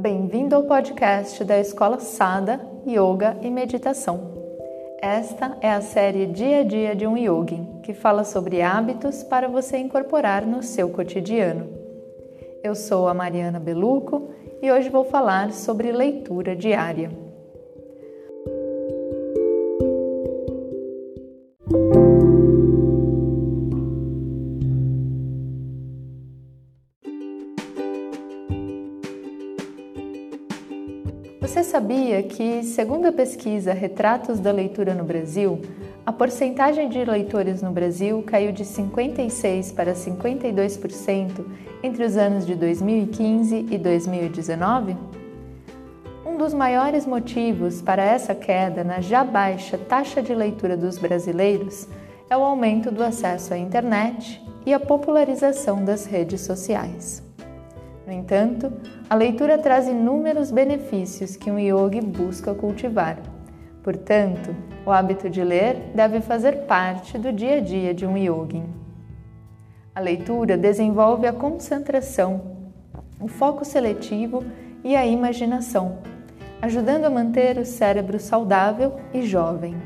Bem-vindo ao podcast da Escola Sada Yoga e Meditação. Esta é a série Dia a Dia de um Yogin, que fala sobre hábitos para você incorporar no seu cotidiano. Eu sou a Mariana Beluco e hoje vou falar sobre leitura diária. Sabia que, segundo a pesquisa Retratos da Leitura no Brasil, a porcentagem de leitores no Brasil caiu de 56% para 52% entre os anos de 2015 e 2019? Um dos maiores motivos para essa queda na já baixa taxa de leitura dos brasileiros é o aumento do acesso à internet e a popularização das redes sociais. No entanto, a leitura traz inúmeros benefícios que um yogi busca cultivar. Portanto, o hábito de ler deve fazer parte do dia a dia de um yogi. A leitura desenvolve a concentração, o foco seletivo e a imaginação, ajudando a manter o cérebro saudável e jovem.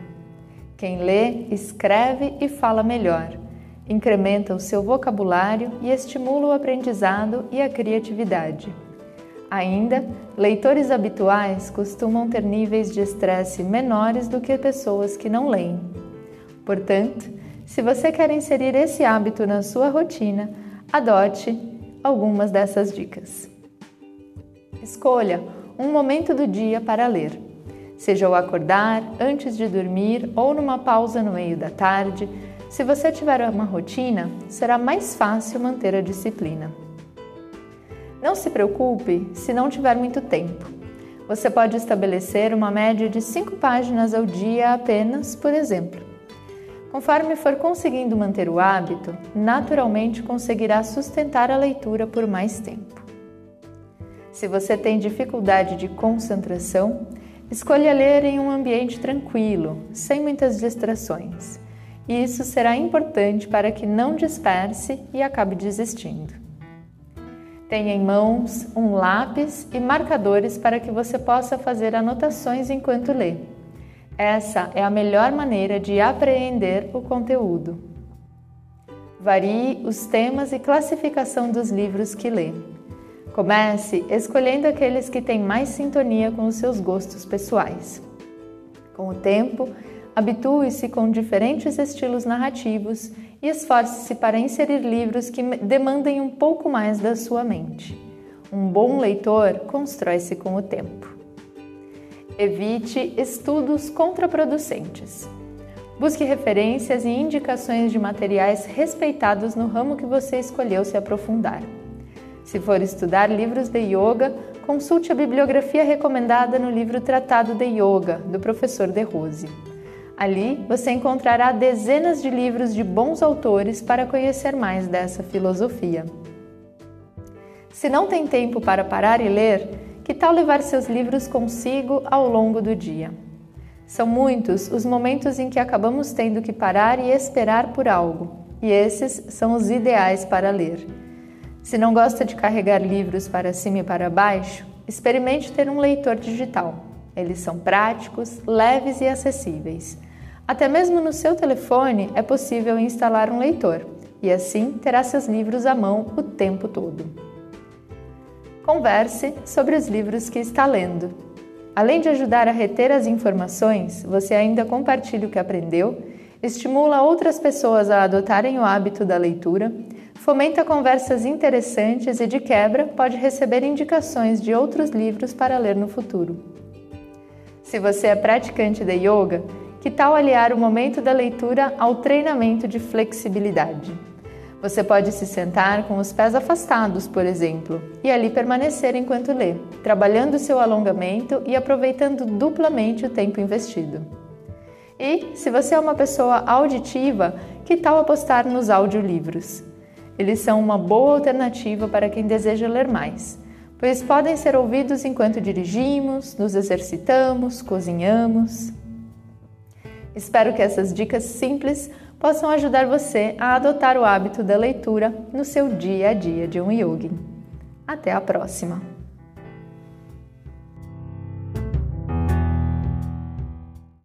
Quem lê, escreve e fala melhor incrementa o seu vocabulário e estimula o aprendizado e a criatividade. Ainda, leitores habituais costumam ter níveis de estresse menores do que pessoas que não leem. Portanto, se você quer inserir esse hábito na sua rotina, adote algumas dessas dicas. Escolha um momento do dia para ler, seja ao acordar, antes de dormir ou numa pausa no meio da tarde se você tiver uma rotina, será mais fácil manter a disciplina. Não se preocupe se não tiver muito tempo. Você pode estabelecer uma média de 5 páginas ao dia apenas, por exemplo. Conforme for conseguindo manter o hábito, naturalmente conseguirá sustentar a leitura por mais tempo. Se você tem dificuldade de concentração, escolha ler em um ambiente tranquilo, sem muitas distrações e isso será importante para que não disperse e acabe desistindo. Tenha em mãos um lápis e marcadores para que você possa fazer anotações enquanto lê. Essa é a melhor maneira de apreender o conteúdo. Varie os temas e classificação dos livros que lê. Comece escolhendo aqueles que têm mais sintonia com os seus gostos pessoais. Com o tempo, Habitue-se com diferentes estilos narrativos e esforce-se para inserir livros que demandem um pouco mais da sua mente. Um bom leitor constrói-se com o tempo. Evite estudos contraproducentes. Busque referências e indicações de materiais respeitados no ramo que você escolheu se aprofundar. Se for estudar livros de yoga, consulte a bibliografia recomendada no livro Tratado de Yoga, do professor De Rose. Ali você encontrará dezenas de livros de bons autores para conhecer mais dessa filosofia. Se não tem tempo para parar e ler, que tal levar seus livros consigo ao longo do dia? São muitos os momentos em que acabamos tendo que parar e esperar por algo, e esses são os ideais para ler. Se não gosta de carregar livros para cima e para baixo, experimente ter um leitor digital. Eles são práticos, leves e acessíveis. Até mesmo no seu telefone é possível instalar um leitor e assim terá seus livros à mão o tempo todo. Converse sobre os livros que está lendo. Além de ajudar a reter as informações, você ainda compartilha o que aprendeu, estimula outras pessoas a adotarem o hábito da leitura, fomenta conversas interessantes e, de quebra, pode receber indicações de outros livros para ler no futuro. Se você é praticante de yoga, que tal aliar o momento da leitura ao treinamento de flexibilidade? Você pode se sentar com os pés afastados, por exemplo, e ali permanecer enquanto lê, trabalhando seu alongamento e aproveitando duplamente o tempo investido. E, se você é uma pessoa auditiva, que tal apostar nos audiolivros? Eles são uma boa alternativa para quem deseja ler mais pois podem ser ouvidos enquanto dirigimos, nos exercitamos, cozinhamos. Espero que essas dicas simples possam ajudar você a adotar o hábito da leitura no seu dia a dia de um yogi. Até a próxima!